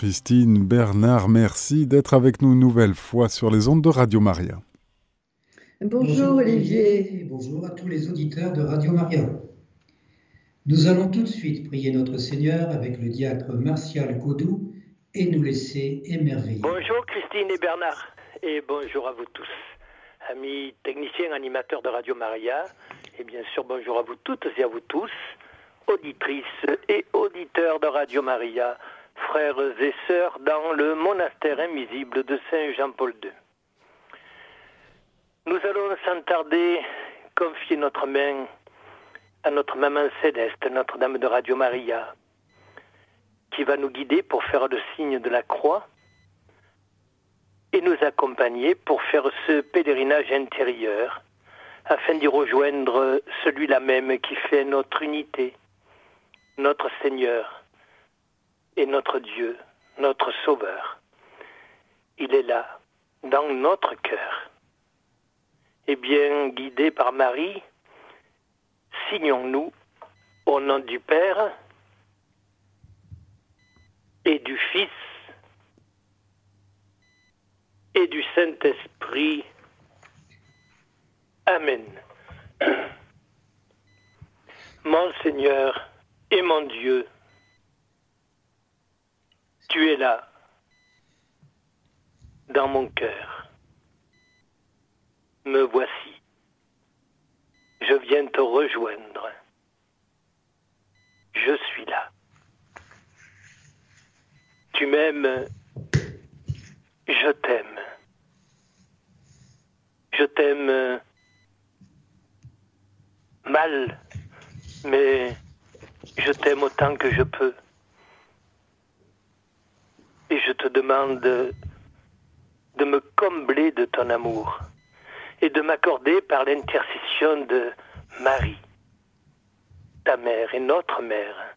Christine Bernard, merci d'être avec nous une nouvelle fois sur les ondes de Radio Maria. Bonjour, Olivier. bonjour à tous les auditeurs de Radio Maria. Nous allons tout de suite prier notre Seigneur avec le diacre Martial Codou et nous laisser émerveiller. Bonjour Christine et Bernard et bonjour à vous tous. Amis techniciens, animateurs de Radio Maria, et bien sûr bonjour à vous toutes et à vous tous, auditrices et auditeurs de Radio Maria, frères et sœurs dans le monastère invisible de Saint Jean-Paul II. Nous allons sans tarder confier notre main à notre maman céleste, Notre-Dame de Radio Maria, qui va nous guider pour faire le signe de la croix et nous accompagner pour faire ce pèlerinage intérieur afin d'y rejoindre celui-là même qui fait notre unité, notre Seigneur et notre Dieu, notre Sauveur. Il est là, dans notre cœur. Eh bien, guidés par Marie, signons-nous au nom du Père et du Fils et du Saint-Esprit. Amen. Mon Seigneur et mon Dieu, tu es là, dans mon cœur. Me voici. Je viens te rejoindre. Je suis là. Tu m'aimes, je t'aime. Je t'aime mal, mais je t'aime autant que je peux. Et je te demande de me combler de ton amour et de m'accorder par l'intercession de Marie, ta mère et notre mère,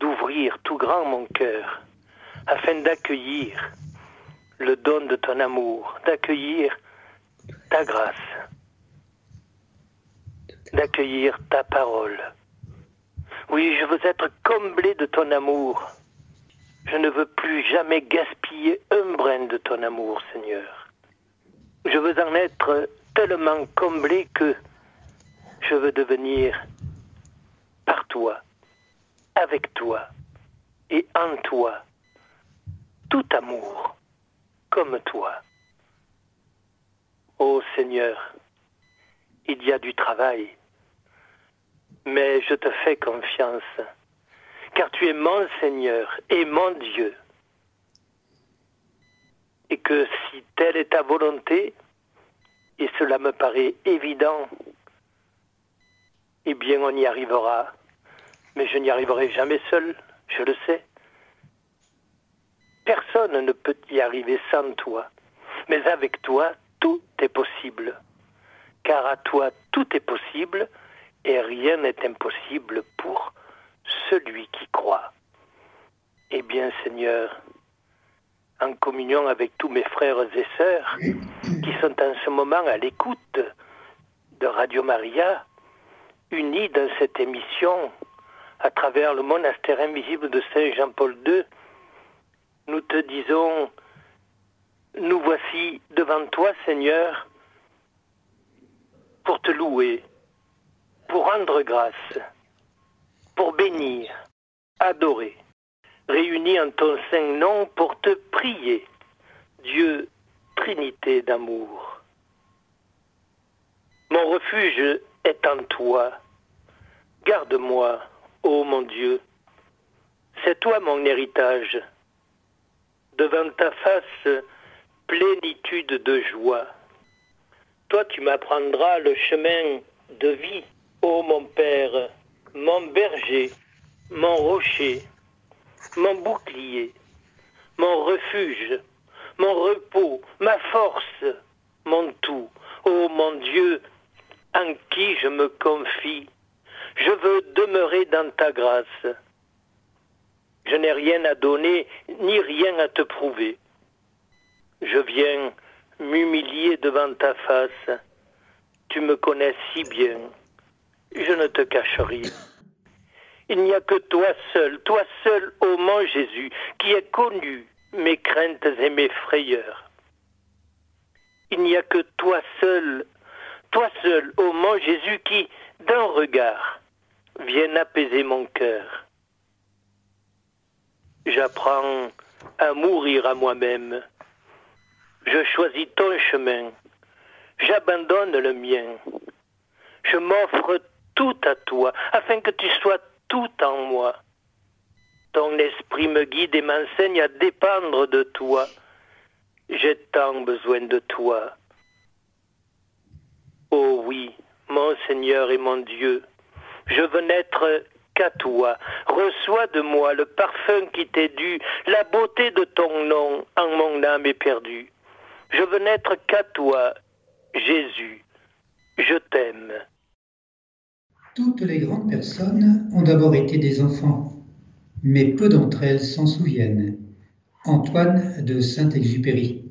d'ouvrir tout grand mon cœur afin d'accueillir le don de ton amour, d'accueillir ta grâce, d'accueillir ta parole. Oui, je veux être comblé de ton amour. Je ne veux plus jamais gaspiller un brin de ton amour, Seigneur. Je veux en être tellement comblé que je veux devenir par toi, avec toi et en toi, tout amour comme toi. Ô Seigneur, il y a du travail, mais je te fais confiance, car tu es mon Seigneur et mon Dieu. Et que si telle est ta volonté, et cela me paraît évident, eh bien on y arrivera. Mais je n'y arriverai jamais seul, je le sais. Personne ne peut y arriver sans toi. Mais avec toi, tout est possible. Car à toi, tout est possible et rien n'est impossible pour celui qui croit. Eh bien, Seigneur, en communion avec tous mes frères et sœurs qui sont en ce moment à l'écoute de Radio Maria, unis dans cette émission à travers le monastère invisible de Saint Jean-Paul II, nous te disons, nous voici devant toi, Seigneur, pour te louer, pour rendre grâce, pour bénir, adorer, réunis en ton saint nom pour te prier, Dieu, Trinité d'amour. Mon refuge est en toi. Garde-moi, ô mon Dieu. C'est toi mon héritage devant ta face plénitude de joie. Toi tu m'apprendras le chemin de vie, ô mon Père, mon berger, mon rocher, mon bouclier, mon refuge, mon repos, ma force, mon tout, ô mon Dieu, en qui je me confie. Je veux demeurer dans ta grâce. Je n'ai rien à donner, ni rien à te prouver. Je viens m'humilier devant ta face. Tu me connais si bien. Je ne te cache rien. Il n'y a que toi seul, toi seul, ô mon Jésus, qui est connu mes craintes et mes frayeurs. Il n'y a que toi seul, toi seul, ô mon Jésus, qui, d'un regard, vienne apaiser mon cœur. J'apprends à mourir à moi-même. Je choisis ton chemin. J'abandonne le mien. Je m'offre tout à toi, afin que tu sois tout en moi. Ton esprit me guide et m'enseigne à dépendre de toi. J'ai tant besoin de toi. Oh oui, mon Seigneur et mon Dieu, je veux n'être qu'à toi. Reçois de moi le parfum qui t'est dû, la beauté de ton nom en mon âme éperdue. Je veux n'être qu'à toi, Jésus. Je t'aime. Toutes les grandes personnes ont d'abord été des enfants, mais peu d'entre elles s'en souviennent. Antoine de Saint-Exupéry.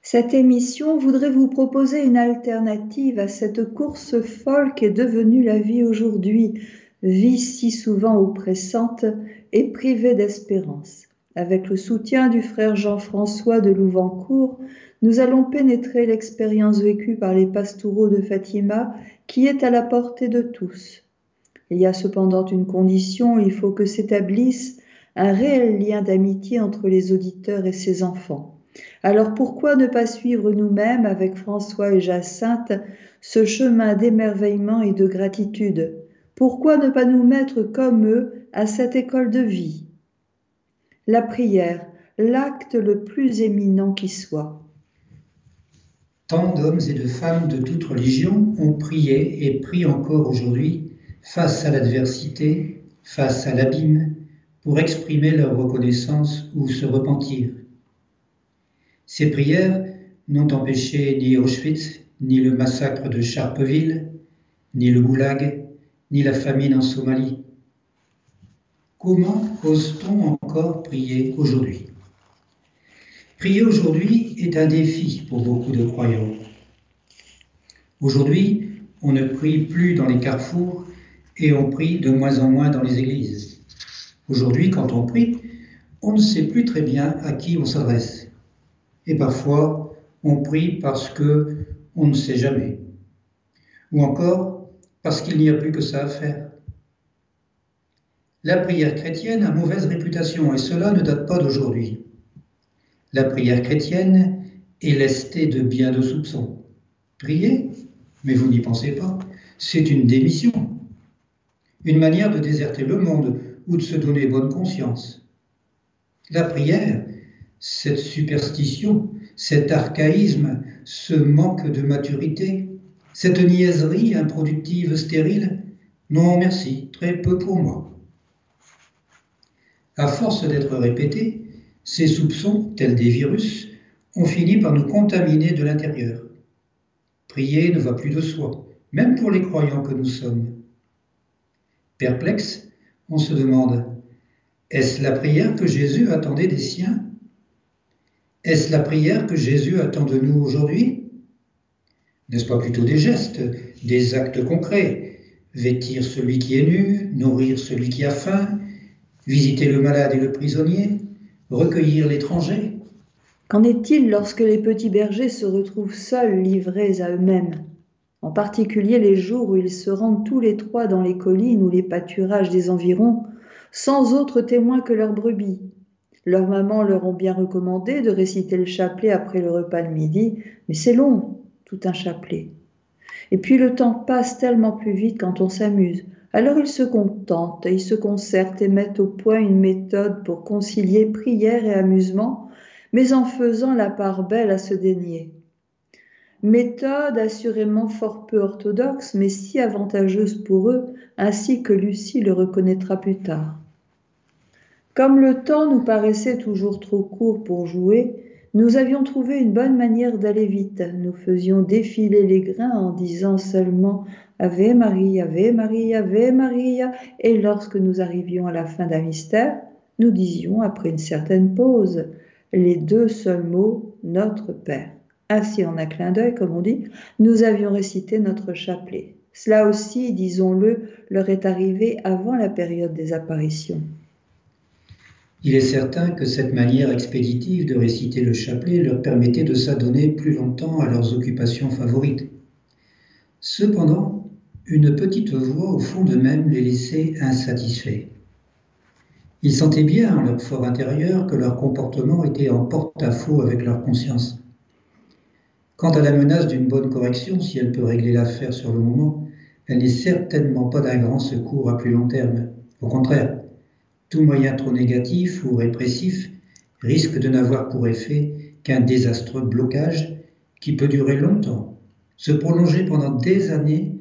Cette émission voudrait vous proposer une alternative à cette course folle qu'est devenue la vie aujourd'hui, vie si souvent oppressante et privée d'espérance. Avec le soutien du frère Jean-François de Louvancourt, nous allons pénétrer l'expérience vécue par les pastoraux de Fatima qui est à la portée de tous. Il y a cependant une condition, il faut que s'établisse un réel lien d'amitié entre les auditeurs et ses enfants. Alors pourquoi ne pas suivre nous-mêmes, avec François et Jacinthe, ce chemin d'émerveillement et de gratitude? Pourquoi ne pas nous mettre comme eux à cette école de vie? La prière, l'acte le plus éminent qui soit. Tant d'hommes et de femmes de toutes religions ont prié et prient encore aujourd'hui face à l'adversité, face à l'abîme, pour exprimer leur reconnaissance ou se repentir. Ces prières n'ont empêché ni Auschwitz, ni le massacre de Charpeville, ni le goulag, ni la famine en Somalie. Comment ose-t-on encore prier aujourd'hui? Prier aujourd'hui est un défi pour beaucoup de croyants. Aujourd'hui, on ne prie plus dans les carrefours et on prie de moins en moins dans les églises. Aujourd'hui, quand on prie, on ne sait plus très bien à qui on s'adresse. Et parfois, on prie parce que on ne sait jamais. Ou encore parce qu'il n'y a plus que ça à faire. La prière chrétienne a mauvaise réputation et cela ne date pas d'aujourd'hui. La prière chrétienne est lestée de bien de soupçons. Prier, mais vous n'y pensez pas, c'est une démission, une manière de déserter le monde ou de se donner bonne conscience. La prière, cette superstition, cet archaïsme, ce manque de maturité, cette niaiserie improductive, stérile, non merci, très peu pour moi. À force d'être répétés, ces soupçons, tels des virus, ont fini par nous contaminer de l'intérieur. Prier ne va plus de soi, même pour les croyants que nous sommes. Perplexe, on se demande, est-ce la prière que Jésus attendait des siens? Est-ce la prière que Jésus attend de nous aujourd'hui? N'est-ce pas plutôt des gestes, des actes concrets? Vêtir celui qui est nu, nourrir celui qui a faim, visiter le malade et le prisonnier, recueillir l'étranger Qu'en est-il lorsque les petits bergers se retrouvent seuls, livrés à eux-mêmes? En particulier les jours où ils se rendent tous les trois dans les collines ou les pâturages des environs, sans autre témoin que leurs brebis. Leurs mamans leur ont bien recommandé de réciter le chapelet après le repas de midi, mais c'est long, tout un chapelet. Et puis le temps passe tellement plus vite quand on s'amuse. Alors ils se contentent, ils se concertent et mettent au point une méthode pour concilier prière et amusement, mais en faisant la part belle à se dénier. Méthode assurément fort peu orthodoxe, mais si avantageuse pour eux, ainsi que Lucie le reconnaîtra plus tard. Comme le temps nous paraissait toujours trop court pour jouer, nous avions trouvé une bonne manière d'aller vite. Nous faisions défiler les grains en disant seulement Ave Maria, Ave Maria, Ave Maria. Et lorsque nous arrivions à la fin d'un mystère, nous disions, après une certaine pause, les deux seuls mots Notre Père. Ainsi, en un clin d'œil, comme on dit, nous avions récité notre chapelet. Cela aussi, disons-le, leur est arrivé avant la période des apparitions. Il est certain que cette manière expéditive de réciter le chapelet leur permettait de s'adonner plus longtemps à leurs occupations favorites. Cependant, une petite voix au fond d'eux-mêmes les laissait insatisfaits. Ils sentaient bien en leur fort intérieur que leur comportement était en porte-à-faux avec leur conscience. Quant à la menace d'une bonne correction, si elle peut régler l'affaire sur le moment, elle n'est certainement pas d'un grand secours à plus long terme. Au contraire, tout moyen trop négatif ou répressif risque de n'avoir pour effet qu'un désastreux blocage qui peut durer longtemps, se prolonger pendant des années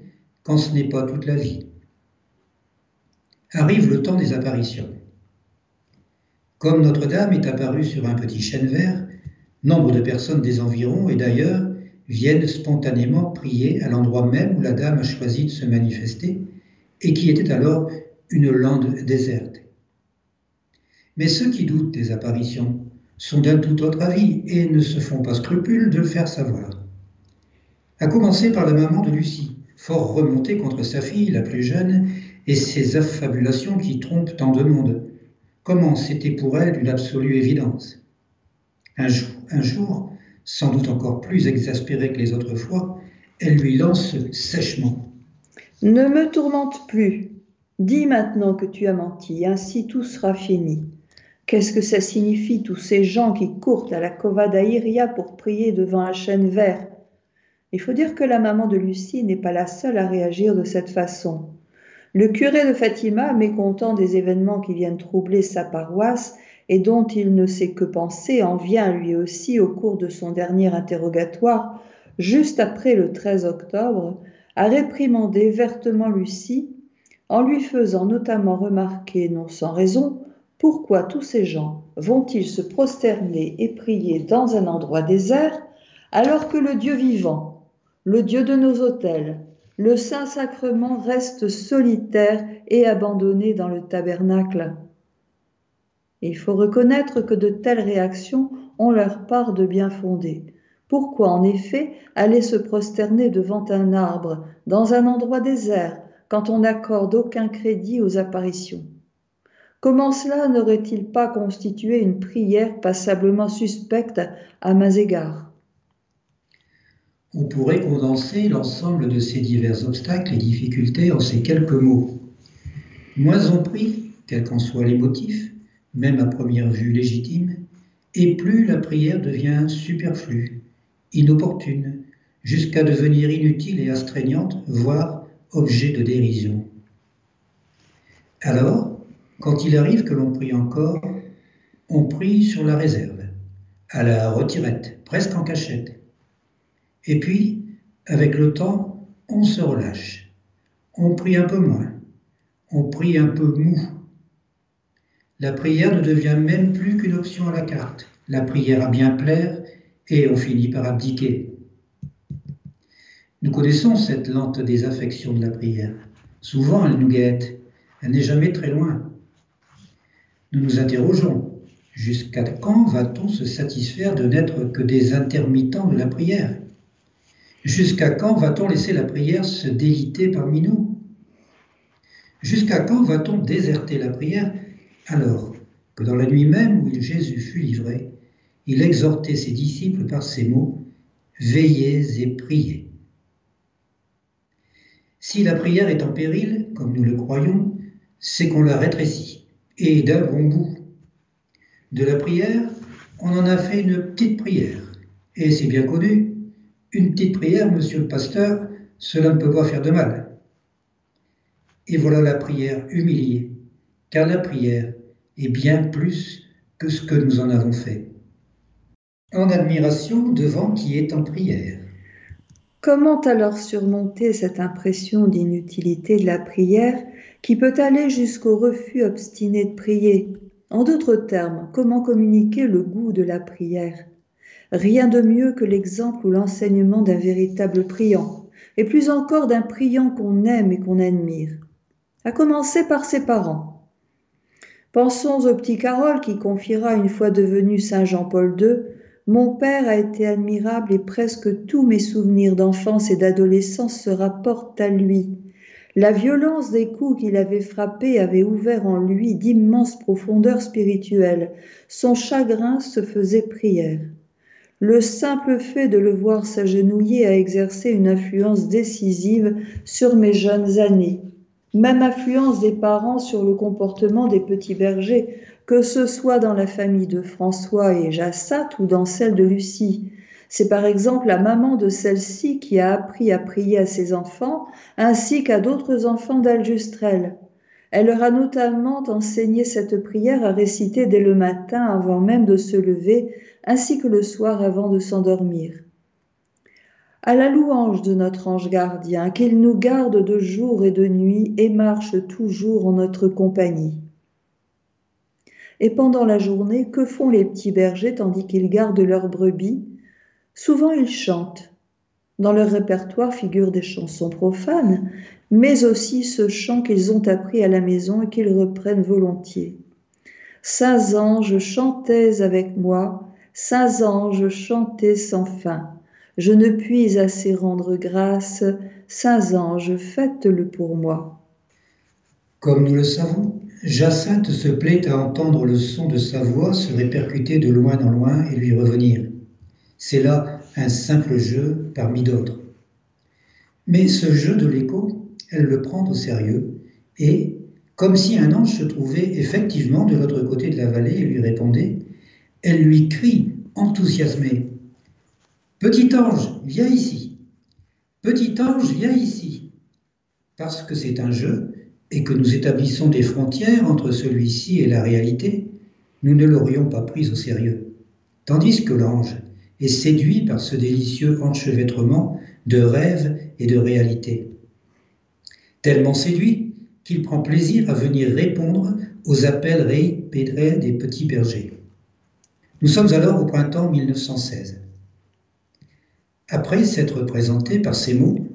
quand ce n'est pas toute la vie. Arrive le temps des apparitions. Comme Notre-Dame est apparue sur un petit chêne vert, nombre de personnes des environs et d'ailleurs viennent spontanément prier à l'endroit même où la Dame a choisi de se manifester et qui était alors une lande déserte. Mais ceux qui doutent des apparitions sont d'un tout autre avis et ne se font pas scrupule de le faire savoir. À commencer par la maman de Lucie, fort remontée contre sa fille, la plus jeune, et ses affabulations qui trompent tant de monde, Comment c'était pour elle une absolue évidence. Un jour, un jour, sans doute encore plus exaspérée que les autres fois, elle lui lance sèchement. Ne me tourmente plus. Dis maintenant que tu as menti, ainsi tout sera fini. Qu'est-ce que ça signifie, tous ces gens qui courent à la Cova d'Aïria pour prier devant un chêne vert? Il faut dire que la maman de Lucie n'est pas la seule à réagir de cette façon. Le curé de Fatima, mécontent des événements qui viennent troubler sa paroisse et dont il ne sait que penser, en vient lui aussi au cours de son dernier interrogatoire, juste après le 13 octobre, à réprimander vertement Lucie, en lui faisant notamment remarquer, non sans raison, pourquoi tous ces gens vont-ils se prosterner et prier dans un endroit désert alors que le Dieu vivant, le Dieu de nos autels, le Saint-Sacrement reste solitaire et abandonné dans le tabernacle. Il faut reconnaître que de telles réactions ont leur part de bien fondé. Pourquoi en effet aller se prosterner devant un arbre, dans un endroit désert, quand on n'accorde aucun crédit aux apparitions? Comment cela n'aurait-il pas constitué une prière passablement suspecte à mains égards? On pourrait condenser l'ensemble de ces divers obstacles et difficultés en ces quelques mots. Moins on prie, quels qu'en soient les motifs, même à première vue légitimes, et plus la prière devient superflue, inopportune, jusqu'à devenir inutile et astreignante, voire objet de dérision. Alors, quand il arrive que l'on prie encore, on prie sur la réserve, à la retirette, presque en cachette, et puis, avec le temps, on se relâche. On prie un peu moins. On prie un peu mou. La prière ne devient même plus qu'une option à la carte. La prière a bien plaire et on finit par abdiquer. Nous connaissons cette lente désaffection de la prière. Souvent, elle nous guette. Elle n'est jamais très loin. Nous nous interrogeons. Jusqu'à quand va-t-on se satisfaire de n'être que des intermittents de la prière? Jusqu'à quand va-t-on laisser la prière se déliter parmi nous? Jusqu'à quand va-t-on déserter la prière? Alors que dans la nuit même où Jésus fut livré, il exhortait ses disciples par ces mots Veillez et priez. Si la prière est en péril, comme nous le croyons, c'est qu'on la rétrécit, et d'un bon bout. De la prière, on en a fait une petite prière, et c'est bien connu, une petite prière, monsieur le pasteur, cela ne peut pas faire de mal. Et voilà la prière humiliée, car la prière est bien plus que ce que nous en avons fait. En admiration devant qui est en prière. Comment alors surmonter cette impression d'inutilité de la prière qui peut aller jusqu'au refus obstiné de prier? En d'autres termes, comment communiquer le goût de la prière? Rien de mieux que l'exemple ou l'enseignement d'un véritable priant, et plus encore d'un priant qu'on aime et qu'on admire, à commencer par ses parents. Pensons au petit Carole qui confiera une fois devenu Saint Jean-Paul II Mon père a été admirable et presque tous mes souvenirs d'enfance et d'adolescence se rapportent à lui. La violence des coups qu'il avait frappés avait ouvert en lui d'immenses profondeurs spirituelles. Son chagrin se faisait prière. Le simple fait de le voir s'agenouiller a exercé une influence décisive sur mes jeunes années. Même influence des parents sur le comportement des petits bergers, que ce soit dans la famille de François et Jassat ou dans celle de Lucie. C'est par exemple la maman de celle-ci qui a appris à prier à ses enfants, ainsi qu'à d'autres enfants d'Aljustrel. Elle leur a notamment enseigné cette prière à réciter dès le matin avant même de se lever, ainsi que le soir avant de s'endormir. À la louange de notre ange gardien, qu'il nous garde de jour et de nuit et marche toujours en notre compagnie. Et pendant la journée, que font les petits bergers tandis qu'ils gardent leurs brebis? Souvent ils chantent. Dans leur répertoire figurent des chansons profanes, mais aussi ce chant qu'ils ont appris à la maison et qu'ils reprennent volontiers. Saints anges, chantez avec moi, saints anges, chantez sans fin. Je ne puis assez rendre grâce, saints anges, faites-le pour moi. Comme nous le savons, Jacinthe se plaît à entendre le son de sa voix se répercuter de loin en loin et lui revenir. C'est là un simple jeu parmi d'autres. Mais ce jeu de l'écho, elle le prend au sérieux et, comme si un ange se trouvait effectivement de l'autre côté de la vallée et lui répondait, elle lui crie, enthousiasmée Petit ange, viens ici Petit ange, viens ici Parce que c'est un jeu et que nous établissons des frontières entre celui-ci et la réalité, nous ne l'aurions pas pris au sérieux. Tandis que l'ange, est séduit par ce délicieux enchevêtrement de rêve et de réalité. Tellement séduit qu'il prend plaisir à venir répondre aux appels répétés des petits bergers. Nous sommes alors au printemps 1916. Après s'être présenté par ces mots,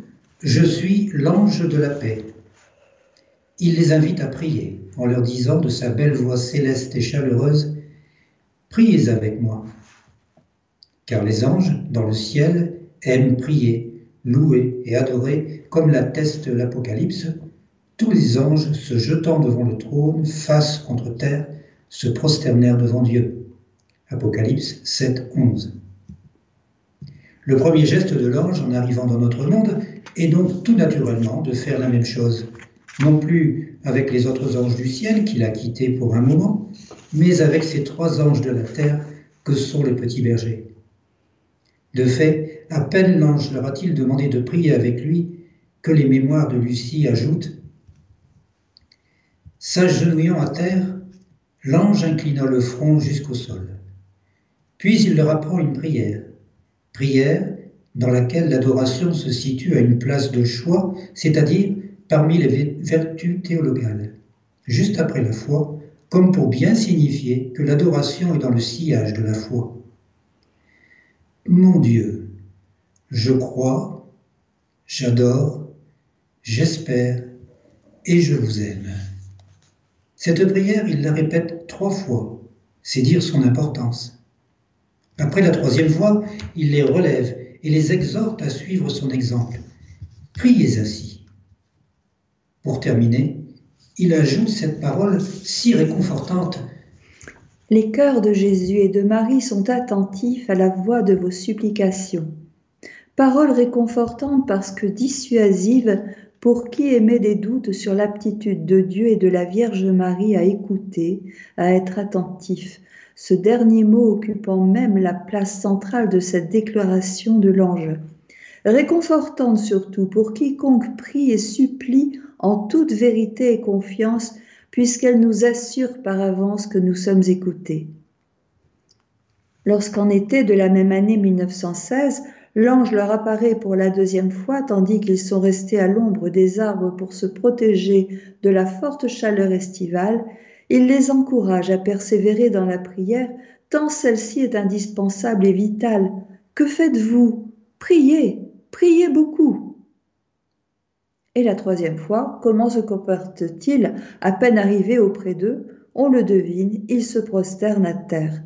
Je suis l'ange de la paix. Il les invite à prier en leur disant de sa belle voix céleste et chaleureuse, Priez avec moi car les anges dans le ciel aiment prier, louer et adorer, comme l'atteste l'Apocalypse, tous les anges se jetant devant le trône, face contre terre, se prosternèrent devant Dieu. Apocalypse 7, 11. Le premier geste de l'ange en arrivant dans notre monde est donc tout naturellement de faire la même chose, non plus avec les autres anges du ciel qu'il a quittés pour un moment, mais avec ces trois anges de la terre que sont les petits bergers. De fait, à peine l'ange leur a-t-il demandé de prier avec lui que les mémoires de Lucie ajoutent S'agenouillant à terre, l'ange inclina le front jusqu'au sol. Puis il leur apprend une prière, prière dans laquelle l'adoration se situe à une place de choix, c'est-à-dire parmi les vertus théologales, juste après la foi, comme pour bien signifier que l'adoration est dans le sillage de la foi. Mon Dieu, je crois, j'adore, j'espère et je vous aime. Cette prière, il la répète trois fois. C'est dire son importance. Après la troisième fois, il les relève et les exhorte à suivre son exemple. Priez ainsi. Pour terminer, il ajoute cette parole si réconfortante les cœurs de Jésus et de Marie sont attentifs à la voix de vos supplications. Parole réconfortante parce que dissuasive pour qui émet des doutes sur l'aptitude de Dieu et de la Vierge Marie à écouter, à être attentif, ce dernier mot occupant même la place centrale de cette déclaration de l'ange. Réconfortante surtout pour quiconque prie et supplie en toute vérité et confiance puisqu'elle nous assure par avance que nous sommes écoutés. Lorsqu'en été de la même année 1916, l'ange leur apparaît pour la deuxième fois tandis qu'ils sont restés à l'ombre des arbres pour se protéger de la forte chaleur estivale, il les encourage à persévérer dans la prière tant celle-ci est indispensable et vitale. Que faites-vous? Priez, priez beaucoup. Et la troisième fois, comment se comporte-t-il À peine arrivé auprès d'eux, on le devine, il se prosterne à terre.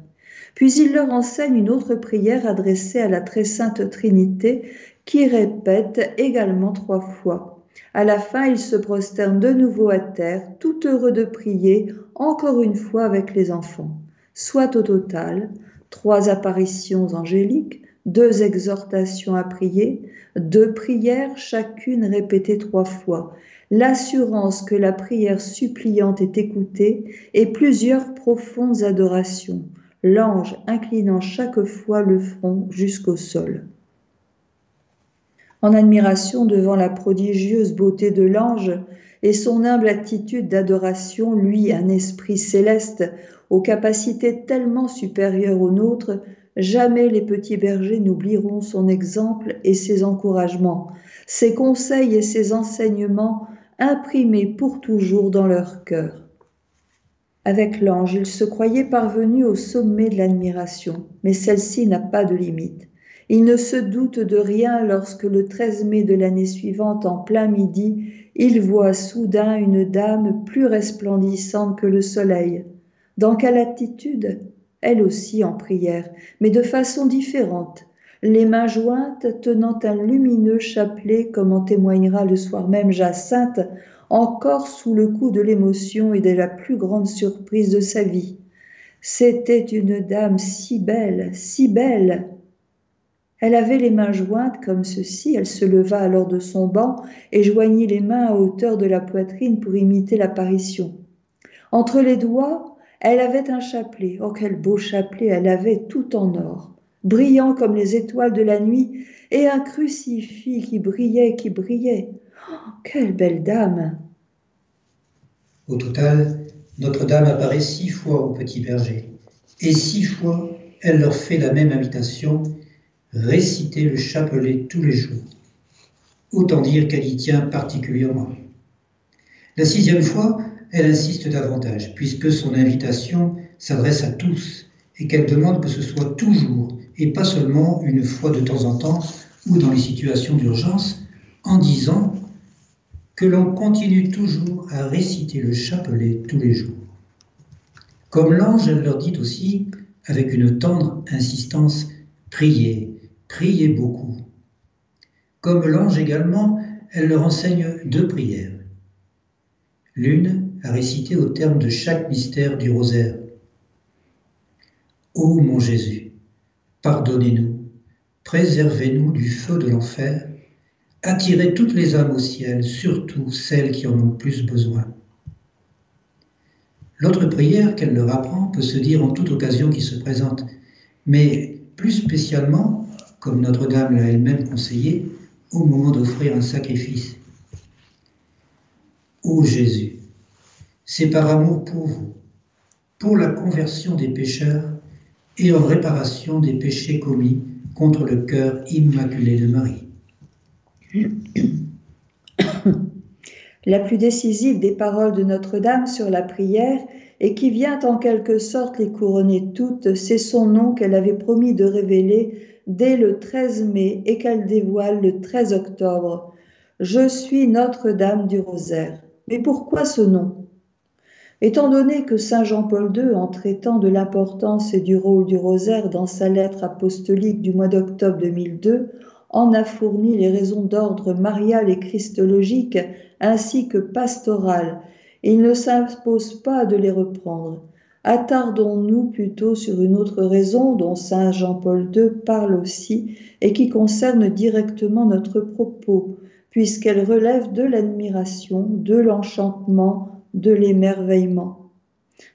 Puis il leur enseigne une autre prière adressée à la très sainte Trinité qui répète également trois fois. À la fin, il se prosterne de nouveau à terre, tout heureux de prier, encore une fois avec les enfants. Soit au total, trois apparitions angéliques, deux exhortations à prier, deux prières, chacune répétée trois fois, l'assurance que la prière suppliante est écoutée et plusieurs profondes adorations, l'ange inclinant chaque fois le front jusqu'au sol. En admiration devant la prodigieuse beauté de l'ange et son humble attitude d'adoration, lui, un esprit céleste aux capacités tellement supérieures aux nôtres, jamais les petits bergers n'oublieront son exemple et ses encouragements, ses conseils et ses enseignements imprimés pour toujours dans leur cœur. Avec l'ange, il se croyait parvenu au sommet de l'admiration, mais celle-ci n'a pas de limite. Il ne se doute de rien lorsque le 13 mai de l'année suivante, en plein midi, il voit soudain une dame plus resplendissante que le soleil. Dans quelle attitude? Elle aussi en prière, mais de façon différente, les mains jointes tenant un lumineux chapelet, comme en témoignera le soir même Jacinthe, encore sous le coup de l'émotion et de la plus grande surprise de sa vie. C'était une dame si belle, si belle. Elle avait les mains jointes comme ceci, elle se leva alors de son banc et joignit les mains à hauteur de la poitrine pour imiter l'apparition. Entre les doigts, elle avait un chapelet. Oh, quel beau chapelet elle avait tout en or, brillant comme les étoiles de la nuit, et un crucifix qui brillait, qui brillait. Oh, quelle belle dame Au total, Notre-Dame apparaît six fois au petit berger, et six fois elle leur fait la même invitation, réciter le chapelet tous les jours. Autant dire qu'elle y tient particulièrement. La sixième fois, elle insiste davantage, puisque son invitation s'adresse à tous et qu'elle demande que ce soit toujours et pas seulement une fois de temps en temps ou dans les situations d'urgence, en disant que l'on continue toujours à réciter le chapelet tous les jours. Comme l'ange, leur dit aussi, avec une tendre insistance, priez, priez beaucoup. Comme l'ange également, elle leur enseigne deux prières. L'une à réciter au terme de chaque mystère du rosaire. Ô mon Jésus, pardonnez-nous, préservez-nous du feu de l'enfer attirer toutes les âmes au ciel, surtout celles qui en ont plus besoin. L'autre prière qu'elle leur apprend peut se dire en toute occasion qui se présente, mais plus spécialement, comme Notre-Dame l'a elle-même conseillé, au moment d'offrir un sacrifice. Ô Jésus, c'est par amour pour vous, pour la conversion des pécheurs et en réparation des péchés commis contre le cœur immaculé de Marie. La plus décisive des paroles de Notre-Dame sur la prière et qui vient en quelque sorte les couronner toutes, c'est son nom qu'elle avait promis de révéler dès le 13 mai et qu'elle dévoile le 13 octobre. Je suis Notre-Dame du Rosaire. Mais pourquoi ce nom? Étant donné que Saint Jean-Paul II, en traitant de l'importance et du rôle du rosaire dans sa lettre apostolique du mois d'octobre 2002, en a fourni les raisons d'ordre marial et christologique ainsi que pastoral. Il ne s'impose pas de les reprendre. Attardons-nous plutôt sur une autre raison dont Saint Jean-Paul II parle aussi et qui concerne directement notre propos, puisqu'elle relève de l'admiration, de l'enchantement, de l'émerveillement.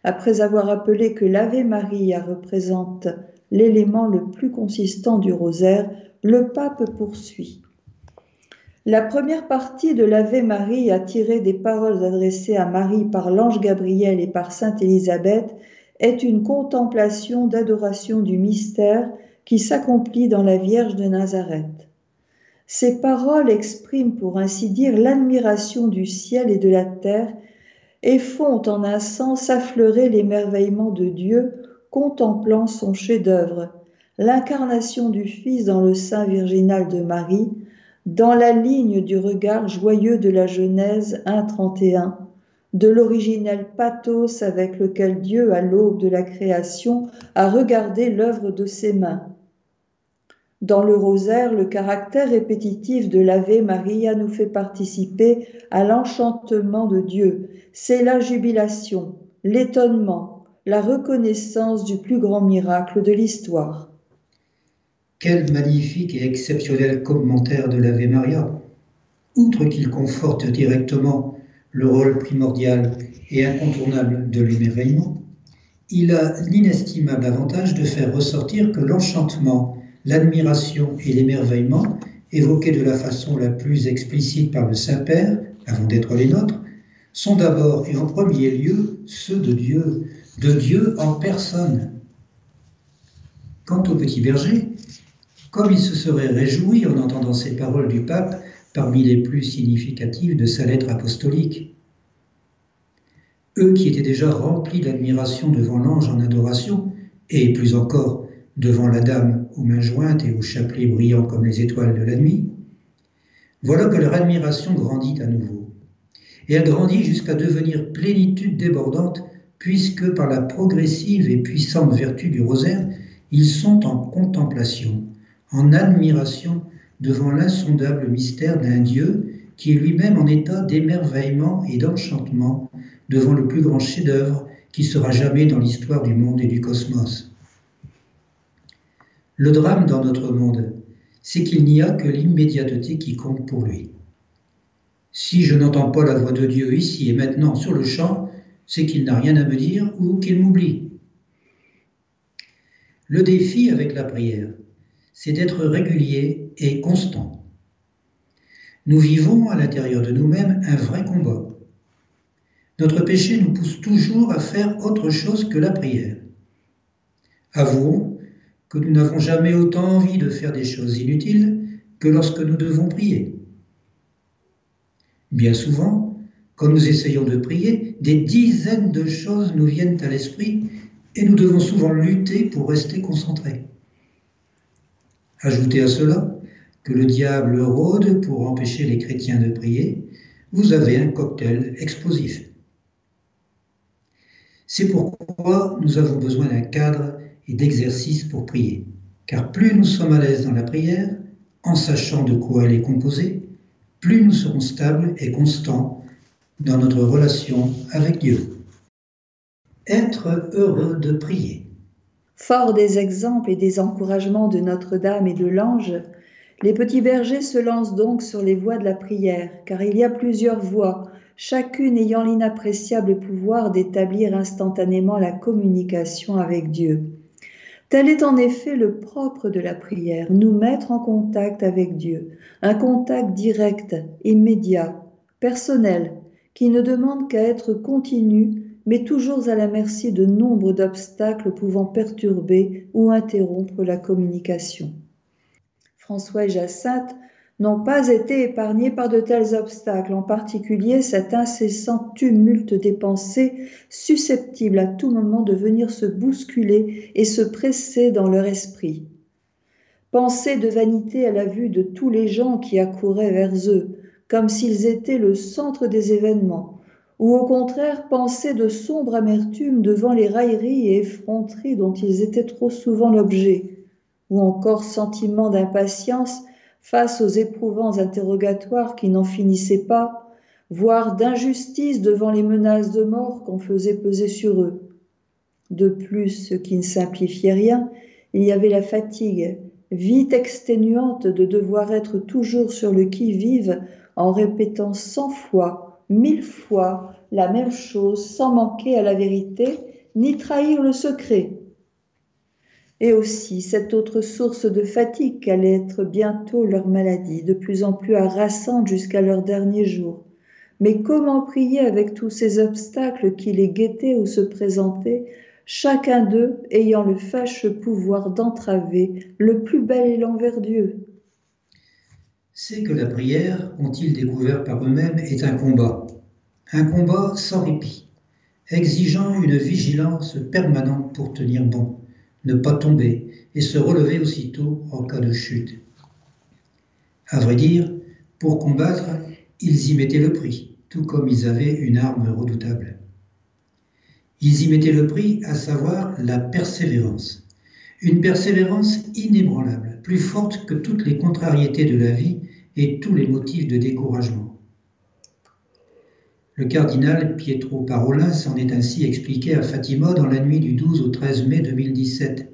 Après avoir appelé que l'Ave Maria représente l'élément le plus consistant du rosaire, le pape poursuit. La première partie de l'Ave Marie a tiré des paroles adressées à Marie par l'ange Gabriel et par sainte Élisabeth est une contemplation d'adoration du mystère qui s'accomplit dans la Vierge de Nazareth. Ces paroles expriment pour ainsi dire l'admiration du ciel et de la terre et font en un sens affleurer l'émerveillement de Dieu contemplant son chef-d'œuvre l'incarnation du Fils dans le sein virginal de Marie, dans la ligne du regard joyeux de la Genèse 1.31, de l'originel pathos avec lequel Dieu, à l'aube de la création, a regardé l'œuvre de ses mains. Dans le rosaire, le caractère répétitif de l'Ave Maria nous fait participer à l'enchantement de Dieu. C'est la jubilation, l'étonnement, la reconnaissance du plus grand miracle de l'histoire. Quel magnifique et exceptionnel commentaire de l'Ave Maria Outre qu'il conforte directement le rôle primordial et incontournable de l'émerveillement, il a l'inestimable avantage de faire ressortir que l'enchantement, l'admiration et l'émerveillement, évoqués de la façon la plus explicite par le Saint-Père, avant d'être les nôtres, sont d'abord et en premier lieu ceux de Dieu, de Dieu en personne. Quant au petit berger, comme il se serait réjoui en entendant ces paroles du pape parmi les plus significatives de sa lettre apostolique, eux qui étaient déjà remplis d'admiration devant l'ange en adoration, et plus encore devant la dame aux mains jointes et au chapelet brillant comme les étoiles de la nuit, voilà que leur admiration grandit à nouveau. Et elle grandit jusqu'à devenir plénitude débordante, puisque par la progressive et puissante vertu du rosaire, ils sont en contemplation, en admiration devant l'insondable mystère d'un Dieu qui est lui-même en état d'émerveillement et d'enchantement devant le plus grand chef-d'œuvre qui sera jamais dans l'histoire du monde et du cosmos. Le drame dans notre monde, c'est qu'il n'y a que l'immédiateté qui compte pour lui. Si je n'entends pas la voix de Dieu ici et maintenant sur le champ, c'est qu'il n'a rien à me dire ou qu'il m'oublie. Le défi avec la prière, c'est d'être régulier et constant. Nous vivons à l'intérieur de nous-mêmes un vrai combat. Notre péché nous pousse toujours à faire autre chose que la prière. Avouons que nous n'avons jamais autant envie de faire des choses inutiles que lorsque nous devons prier. Bien souvent, quand nous essayons de prier, des dizaines de choses nous viennent à l'esprit et nous devons souvent lutter pour rester concentrés. Ajoutez à cela que le diable rôde pour empêcher les chrétiens de prier, vous avez un cocktail explosif. C'est pourquoi nous avons besoin d'un cadre et d'exercices pour prier. Car plus nous sommes à l'aise dans la prière, en sachant de quoi elle est composée, plus nous serons stables et constants dans notre relation avec Dieu. Être heureux de prier. Fort des exemples et des encouragements de Notre-Dame et de l'ange, les petits bergers se lancent donc sur les voies de la prière, car il y a plusieurs voies chacune ayant l'inappréciable pouvoir d'établir instantanément la communication avec Dieu. Tel est en effet le propre de la prière, nous mettre en contact avec Dieu, un contact direct, immédiat, personnel, qui ne demande qu'à être continu, mais toujours à la merci de nombre d'obstacles pouvant perturber ou interrompre la communication. François et Jacinthe n'ont pas été épargnés par de tels obstacles, en particulier cet incessant tumulte des pensées susceptibles à tout moment de venir se bousculer et se presser dans leur esprit. Pensées de vanité à la vue de tous les gens qui accouraient vers eux, comme s'ils étaient le centre des événements, ou au contraire pensées de sombre amertume devant les railleries et effronteries dont ils étaient trop souvent l'objet, ou encore sentiments d'impatience face aux éprouvants interrogatoires qui n'en finissaient pas, voire d'injustice devant les menaces de mort qu'on faisait peser sur eux. De plus, ce qui ne simplifiait rien, il y avait la fatigue, vite exténuante de devoir être toujours sur le qui-vive en répétant cent fois, mille fois la même chose sans manquer à la vérité ni trahir le secret et aussi cette autre source de fatigue qu'allait être bientôt leur maladie, de plus en plus harassante jusqu'à leur dernier jour. Mais comment prier avec tous ces obstacles qui les guettaient ou se présentaient, chacun d'eux ayant le fâcheux pouvoir d'entraver le plus bel élan vers Dieu? C'est que la prière, ont-ils découvert par eux-mêmes, est un combat, un combat sans répit, exigeant une vigilance permanente pour tenir bon ne pas tomber et se relever aussitôt en cas de chute. À vrai dire, pour combattre, ils y mettaient le prix, tout comme ils avaient une arme redoutable. Ils y mettaient le prix, à savoir la persévérance, une persévérance inébranlable, plus forte que toutes les contrariétés de la vie et tous les motifs de découragement. Le cardinal Pietro Parolin s'en est ainsi expliqué à Fatima dans la nuit du 12 au 13 mai 2017.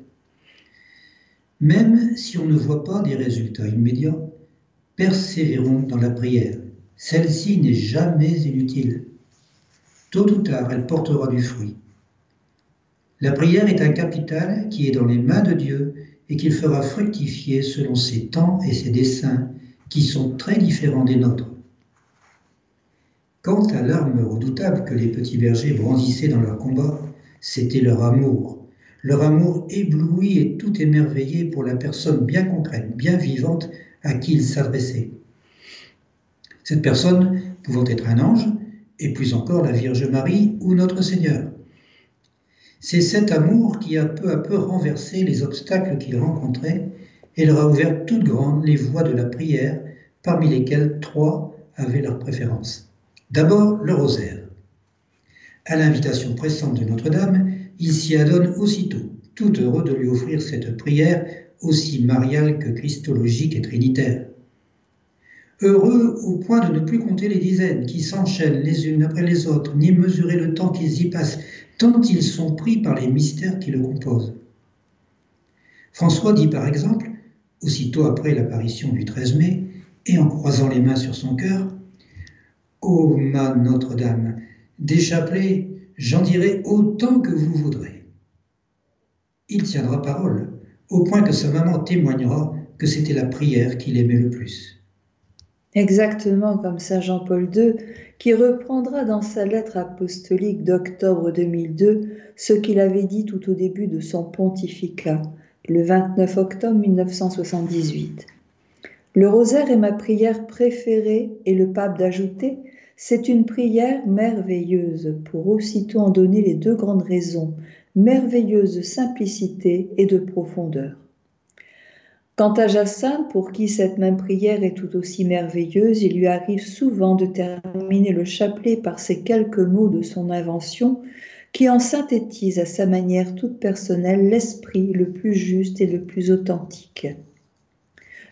Même si on ne voit pas des résultats immédiats, persévérons dans la prière. Celle-ci n'est jamais inutile. Tôt ou tard, elle portera du fruit. La prière est un capital qui est dans les mains de Dieu et qu'il fera fructifier selon ses temps et ses desseins qui sont très différents des nôtres. Quant à l'arme redoutable que les petits bergers brandissaient dans leur combat, c'était leur amour. Leur amour ébloui et tout émerveillé pour la personne bien concrète, bien vivante à qui ils s'adressaient. Cette personne pouvant être un ange, et plus encore la Vierge Marie ou notre Seigneur. C'est cet amour qui a peu à peu renversé les obstacles qu'ils rencontraient et leur a ouvert toutes grandes les voies de la prière, parmi lesquelles trois avaient leur préférence. D'abord, le rosaire. À l'invitation pressante de Notre-Dame, il s'y adonne aussitôt, tout heureux de lui offrir cette prière aussi mariale que christologique et trinitaire. Heureux au point de ne plus compter les dizaines qui s'enchaînent les unes après les autres, ni mesurer le temps qu'ils y passent, tant ils sont pris par les mystères qui le composent. François dit par exemple, aussitôt après l'apparition du 13 mai, et en croisant les mains sur son cœur, Ô ma Notre-Dame, des chapelets, j'en dirai autant que vous voudrez. Il tiendra parole, au point que sa maman témoignera que c'était la prière qu'il aimait le plus. Exactement comme Saint Jean-Paul II, qui reprendra dans sa lettre apostolique d'octobre 2002 ce qu'il avait dit tout au début de son pontificat, le 29 octobre 1978. Le rosaire est ma prière préférée et le pape d'ajouter c'est une prière merveilleuse pour aussitôt en donner les deux grandes raisons, merveilleuse simplicité et de profondeur. Quant à Jacinthe, pour qui cette même prière est tout aussi merveilleuse, il lui arrive souvent de terminer le chapelet par ces quelques mots de son invention qui en synthétisent à sa manière toute personnelle l'esprit le plus juste et le plus authentique.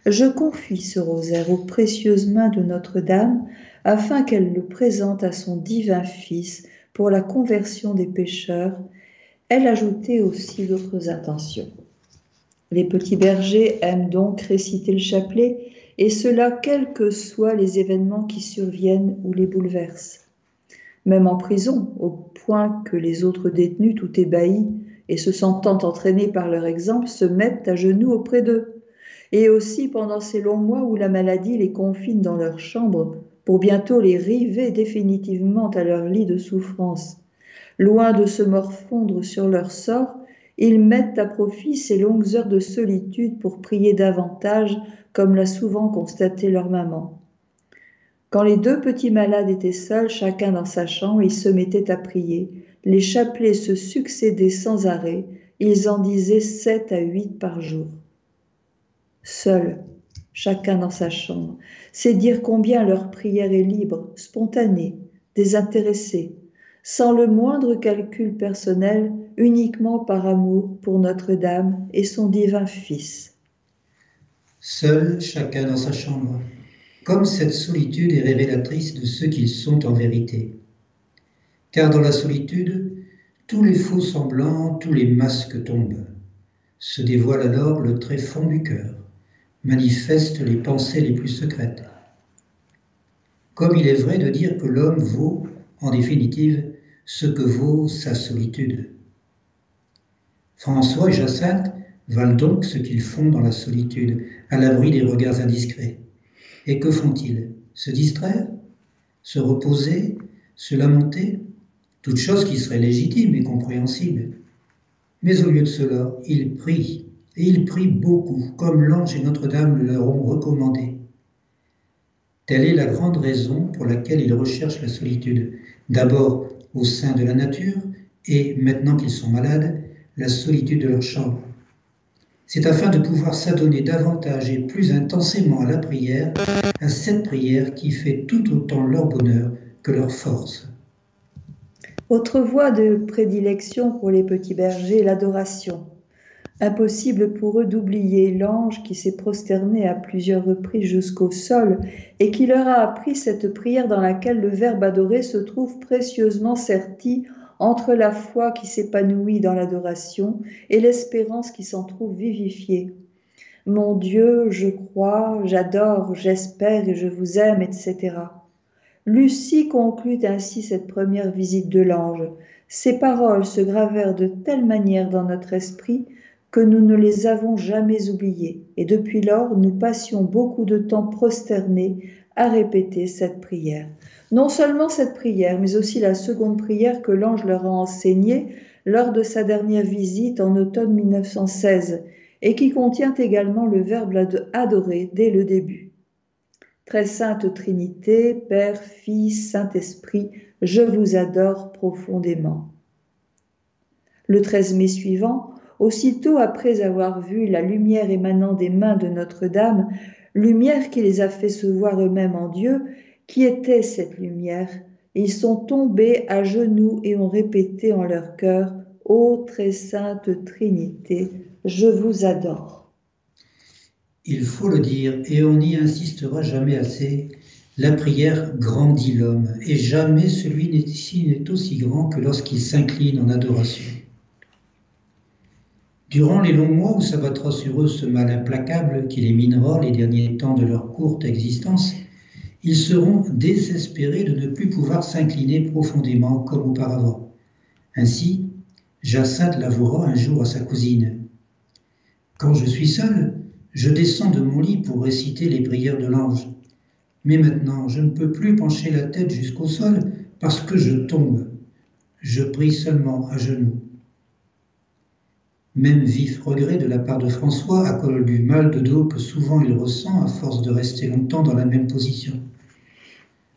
Je confie ce rosaire aux précieuses mains de Notre-Dame afin qu'elle le présente à son divin Fils pour la conversion des pécheurs. Elle ajoutait aussi d'autres intentions. Les petits bergers aiment donc réciter le chapelet, et cela quels que soient les événements qui surviennent ou les bouleversent. Même en prison, au point que les autres détenus, tout ébahis et se sentant entraînés par leur exemple, se mettent à genoux auprès d'eux. Et aussi pendant ces longs mois où la maladie les confine dans leur chambre, pour bientôt les river définitivement à leur lit de souffrance. Loin de se morfondre sur leur sort, ils mettent à profit ces longues heures de solitude pour prier davantage, comme l'a souvent constaté leur maman. Quand les deux petits malades étaient seuls, chacun dans sa chambre, ils se mettaient à prier. Les chapelets se succédaient sans arrêt, ils en disaient sept à huit par jour. Seuls, chacun dans sa chambre, c'est dire combien leur prière est libre, spontanée, désintéressée, sans le moindre calcul personnel, uniquement par amour pour Notre-Dame et son divin Fils. Seul chacun dans sa chambre, comme cette solitude est révélatrice de ce qu'ils sont en vérité. Car dans la solitude, tous les faux semblants, tous les masques tombent. Se dévoile alors le tréfonds du cœur, manifeste les pensées les plus secrètes. Comme il est vrai de dire que l'homme vaut, en définitive, ce que vaut sa solitude. François et Jacinthe valent donc ce qu'ils font dans la solitude, à l'abri des regards indiscrets. Et que font-ils? Se distraire? Se reposer? Se lamenter? Toutes choses qui seraient légitimes et compréhensibles. Mais au lieu de cela, ils prient, et ils prient beaucoup, comme l'ange et Notre-Dame leur ont recommandé. Telle est la grande raison pour laquelle ils recherchent la solitude. D'abord, au sein de la nature et, maintenant qu'ils sont malades, la solitude de leur chambre. C'est afin de pouvoir s'adonner davantage et plus intensément à la prière, à cette prière qui fait tout autant leur bonheur que leur force. Autre voie de prédilection pour les petits bergers, l'adoration. Impossible pour eux d'oublier l'ange qui s'est prosterné à plusieurs reprises jusqu'au sol et qui leur a appris cette prière dans laquelle le Verbe adoré se trouve précieusement serti entre la foi qui s'épanouit dans l'adoration et l'espérance qui s'en trouve vivifiée. Mon Dieu, je crois, j'adore, j'espère et je vous aime, etc. Lucie conclut ainsi cette première visite de l'ange. Ces paroles se gravèrent de telle manière dans notre esprit que nous ne les avons jamais oubliées, et depuis lors nous passions beaucoup de temps prosternés à répéter cette prière. Non seulement cette prière, mais aussi la seconde prière que l'ange leur a enseignée lors de sa dernière visite en automne 1916, et qui contient également le verbe adorer dès le début. Très sainte Trinité, Père, Fils, Saint-Esprit, je vous adore profondément. Le 13 mai suivant, Aussitôt après avoir vu la lumière émanant des mains de Notre-Dame, lumière qui les a fait se voir eux-mêmes en Dieu, qui était cette lumière Ils sont tombés à genoux et ont répété en leur cœur Ô très sainte Trinité, je vous adore. Il faut le dire, et on n'y insistera jamais assez, la prière grandit l'homme, et jamais celui n'est aussi grand que lorsqu'il s'incline en adoration. Durant les longs mois où s'abattra sur eux ce mal implacable qui les minera les derniers temps de leur courte existence, ils seront désespérés de ne plus pouvoir s'incliner profondément comme auparavant. Ainsi, Jacinthe l'avouera un jour à sa cousine. Quand je suis seul, je descends de mon lit pour réciter les prières de l'ange. Mais maintenant, je ne peux plus pencher la tête jusqu'au sol parce que je tombe. Je prie seulement à genoux. Même vif regret de la part de François cause du mal de dos que souvent il ressent à force de rester longtemps dans la même position.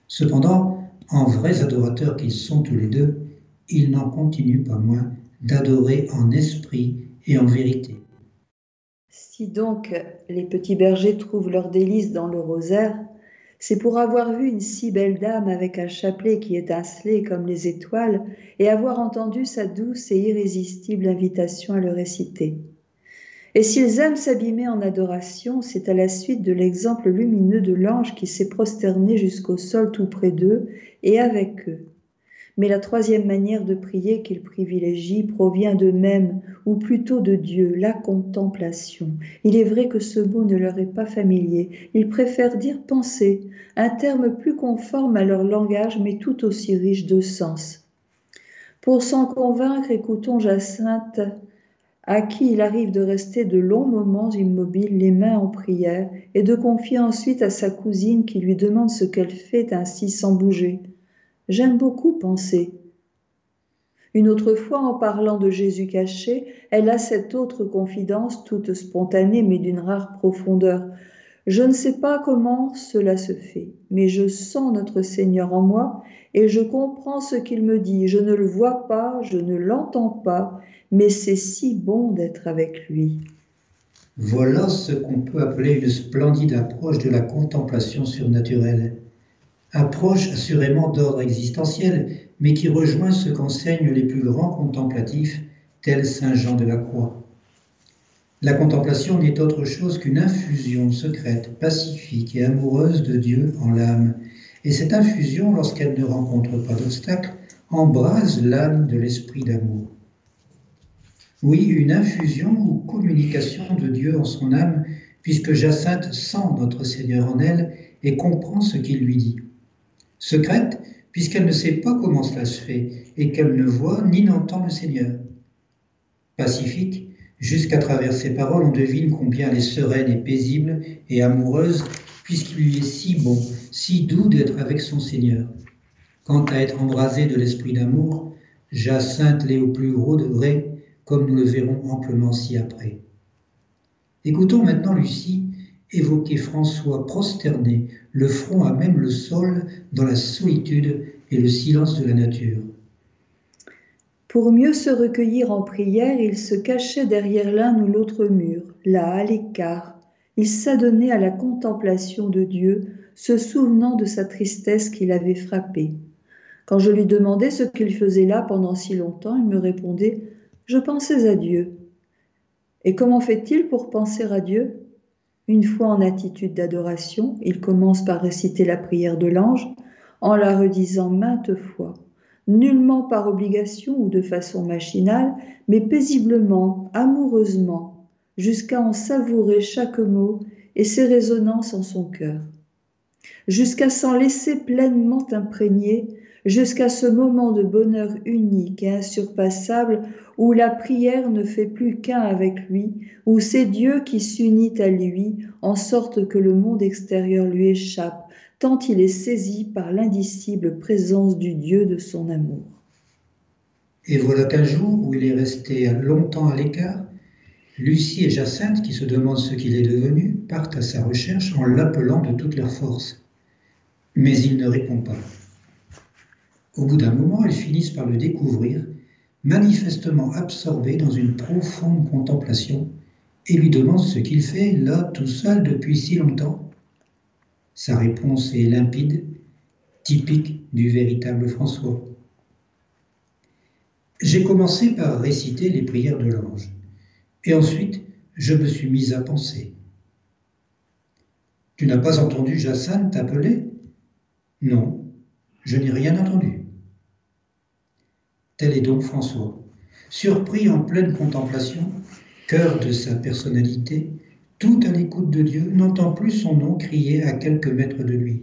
Cependant, en vrais adorateurs qu'ils sont tous les deux, ils n'en continuent pas moins d'adorer en esprit et en vérité. Si donc les petits bergers trouvent leur délice dans le rosaire, c'est pour avoir vu une si belle dame avec un chapelet qui étincelait comme les étoiles et avoir entendu sa douce et irrésistible invitation à le réciter. Et s'ils aiment s'abîmer en adoration, c'est à la suite de l'exemple lumineux de l'ange qui s'est prosterné jusqu'au sol tout près d'eux et avec eux. Mais la troisième manière de prier qu'il privilégie provient d'eux-mêmes, ou plutôt de Dieu, la contemplation. Il est vrai que ce mot ne leur est pas familier. Ils préfèrent dire penser, un terme plus conforme à leur langage, mais tout aussi riche de sens. Pour s'en convaincre, écoutons Jacinthe, à qui il arrive de rester de longs moments immobiles, les mains en prière, et de confier ensuite à sa cousine qui lui demande ce qu'elle fait ainsi sans bouger. J'aime beaucoup penser. Une autre fois, en parlant de Jésus caché, elle a cette autre confidence, toute spontanée mais d'une rare profondeur. Je ne sais pas comment cela se fait, mais je sens notre Seigneur en moi et je comprends ce qu'il me dit. Je ne le vois pas, je ne l'entends pas, mais c'est si bon d'être avec lui. Voilà ce qu'on peut appeler une splendide approche de la contemplation surnaturelle approche assurément d'ordre existentiel, mais qui rejoint ce qu'enseignent les plus grands contemplatifs, tels Saint Jean de la Croix. La contemplation n'est autre chose qu'une infusion secrète, pacifique et amoureuse de Dieu en l'âme, et cette infusion, lorsqu'elle ne rencontre pas d'obstacle, embrase l'âme de l'esprit d'amour. Oui, une infusion ou communication de Dieu en son âme, puisque Jacinthe sent notre Seigneur en elle et comprend ce qu'il lui dit secrète, puisqu'elle ne sait pas comment cela se fait et qu'elle ne voit ni n'entend le Seigneur. Pacifique, jusqu'à travers ses paroles, on devine combien elle est sereine et paisible et amoureuse, puisqu'il lui est si bon, si doux d'être avec son Seigneur. Quant à être embrasée de l'esprit d'amour, Jacinthe l'est au plus gros degré, comme nous le verrons amplement ci-après. Écoutons maintenant Lucie évoquer François prosterné, le front à même le sol, dans la solitude et le silence de la nature. Pour mieux se recueillir en prière, il se cachait derrière l'un ou l'autre mur, là, à l'écart. Il s'adonnait à la contemplation de Dieu, se souvenant de sa tristesse qui l'avait frappé. Quand je lui demandais ce qu'il faisait là pendant si longtemps, il me répondait Je pensais à Dieu. Et comment fait-il pour penser à Dieu? Une fois en attitude d'adoration, il commence par réciter la prière de l'ange en la redisant maintes fois, nullement par obligation ou de façon machinale, mais paisiblement, amoureusement, jusqu'à en savourer chaque mot et ses résonances en son cœur, jusqu'à s'en laisser pleinement imprégner jusqu'à ce moment de bonheur unique et insurpassable où la prière ne fait plus qu'un avec lui, où c'est Dieu qui s'unit à lui, en sorte que le monde extérieur lui échappe, tant il est saisi par l'indicible présence du Dieu de son amour. Et voilà qu'un jour où il est resté longtemps à l'écart, Lucie et Jacinthe, qui se demandent ce qu'il est devenu, partent à sa recherche en l'appelant de toutes leurs forces. Mais il ne répond pas. Au bout d'un moment, elles finissent par le découvrir, manifestement absorbé dans une profonde contemplation, et lui demandent ce qu'il fait là tout seul depuis si longtemps. Sa réponse est limpide, typique du véritable François. J'ai commencé par réciter les prières de l'ange, et ensuite je me suis mise à penser. Tu n'as pas entendu Jacinthe t'appeler? Non, je n'ai rien entendu. Tel est donc François. Surpris en pleine contemplation, cœur de sa personnalité, tout à l'écoute de Dieu, n'entend plus son nom crier à quelques mètres de lui,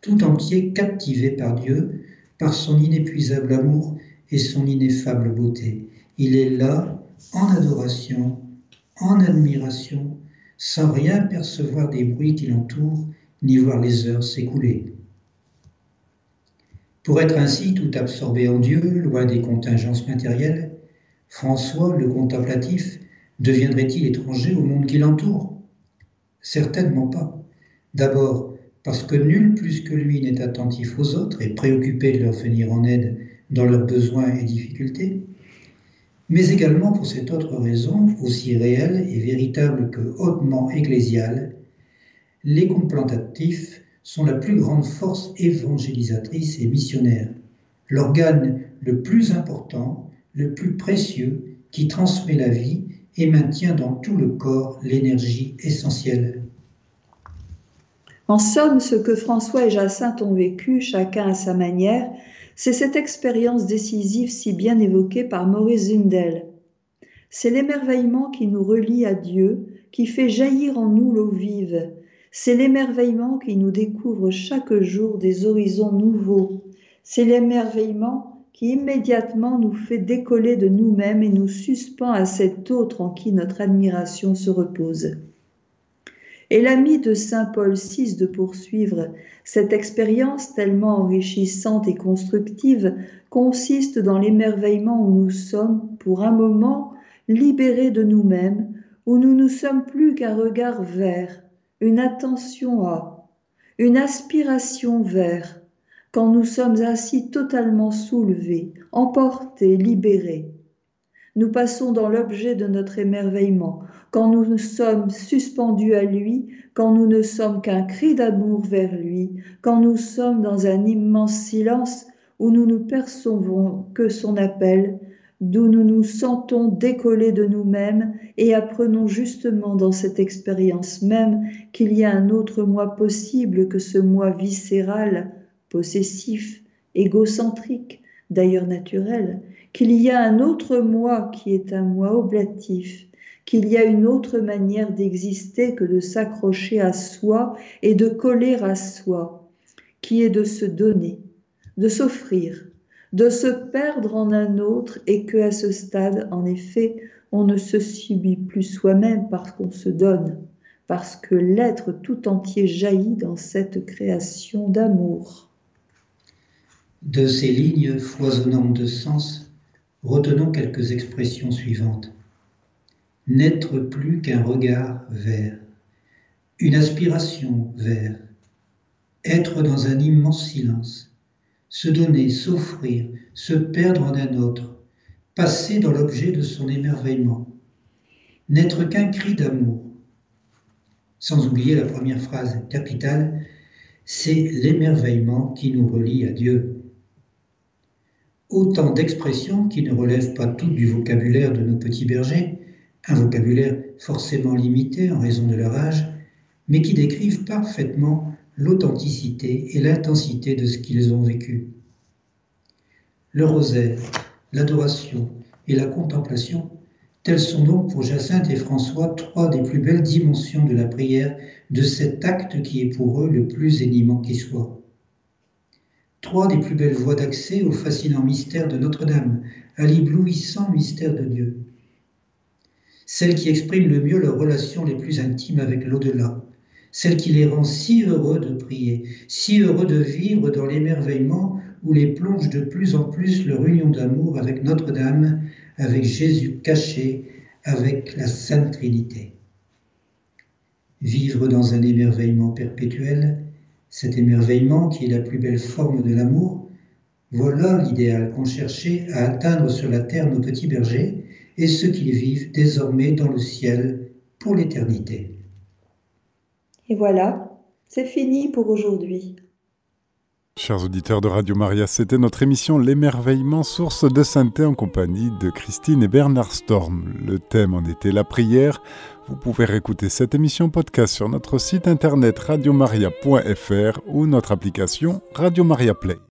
tout entier captivé par Dieu, par son inépuisable amour et son ineffable beauté. Il est là, en adoration, en admiration, sans rien percevoir des bruits qui l'entourent, ni voir les heures s'écouler. Pour être ainsi tout absorbé en Dieu, loin des contingences matérielles, François, le contemplatif, deviendrait-il étranger au monde qui l'entoure? Certainement pas. D'abord, parce que nul plus que lui n'est attentif aux autres et préoccupé de leur venir en aide dans leurs besoins et difficultés, mais également pour cette autre raison, aussi réelle et véritable que hautement ecclésiale, les contemplatifs sont la plus grande force évangélisatrice et missionnaire, l'organe le plus important, le plus précieux, qui transmet la vie et maintient dans tout le corps l'énergie essentielle. En somme, ce que François et Jacinthe ont vécu, chacun à sa manière, c'est cette expérience décisive si bien évoquée par Maurice Zundel. C'est l'émerveillement qui nous relie à Dieu, qui fait jaillir en nous l'eau vive, c'est l'émerveillement qui nous découvre chaque jour des horizons nouveaux. C'est l'émerveillement qui immédiatement nous fait décoller de nous-mêmes et nous suspend à cet autre en qui notre admiration se repose. Et l'ami de Saint Paul VI de poursuivre cette expérience tellement enrichissante et constructive consiste dans l'émerveillement où nous sommes pour un moment libérés de nous-mêmes, où nous ne sommes plus qu'un regard vert, une attention à, une aspiration vers, quand nous sommes ainsi totalement soulevés, emportés, libérés. Nous passons dans l'objet de notre émerveillement, quand nous nous sommes suspendus à lui, quand nous ne sommes qu'un cri d'amour vers lui, quand nous sommes dans un immense silence où nous ne percevons que son appel, d'où nous nous sentons décollés de nous-mêmes et apprenons justement dans cette expérience même qu'il y a un autre moi possible que ce moi viscéral, possessif, égocentrique, d'ailleurs naturel, qu'il y a un autre moi qui est un moi oblatif, qu'il y a une autre manière d'exister que de s'accrocher à soi et de coller à soi, qui est de se donner, de s'offrir, de se perdre en un autre et que à ce stade, en effet, on ne se subit plus soi-même parce qu'on se donne, parce que l'être tout entier jaillit dans cette création d'amour. De ces lignes foisonnantes de sens, retenons quelques expressions suivantes. N'être plus qu'un regard vers, une aspiration vers, être dans un immense silence, se donner, s'offrir, se perdre en un autre, passer dans l'objet de son émerveillement, n'être qu'un cri d'amour. Sans oublier la première phrase capitale, c'est l'émerveillement qui nous relie à Dieu. Autant d'expressions qui ne relèvent pas toutes du vocabulaire de nos petits bergers, un vocabulaire forcément limité en raison de leur âge, mais qui décrivent parfaitement l'authenticité et l'intensité de ce qu'ils ont vécu. Le rosaire, l'adoration et la contemplation, telles sont donc pour Jacinthe et François trois des plus belles dimensions de la prière, de cet acte qui est pour eux le plus énimant qui soit. Trois des plus belles voies d'accès au fascinant mystère de Notre-Dame, à l'éblouissant mystère de Dieu. Celles qui expriment le mieux leurs relations les plus intimes avec l'au-delà, celle qui les rend si heureux de prier, si heureux de vivre dans l'émerveillement où les plonge de plus en plus leur union d'amour avec Notre-Dame, avec Jésus caché, avec la Sainte Trinité. Vivre dans un émerveillement perpétuel, cet émerveillement qui est la plus belle forme de l'amour, voilà l'idéal qu'ont cherché à atteindre sur la terre nos petits bergers et ceux qui vivent désormais dans le ciel pour l'éternité. Et voilà, c'est fini pour aujourd'hui. Chers auditeurs de Radio Maria, c'était notre émission L'émerveillement, source de sainteté en compagnie de Christine et Bernard Storm. Le thème en était la prière. Vous pouvez réécouter cette émission podcast sur notre site internet radiomaria.fr ou notre application Radio Maria Play.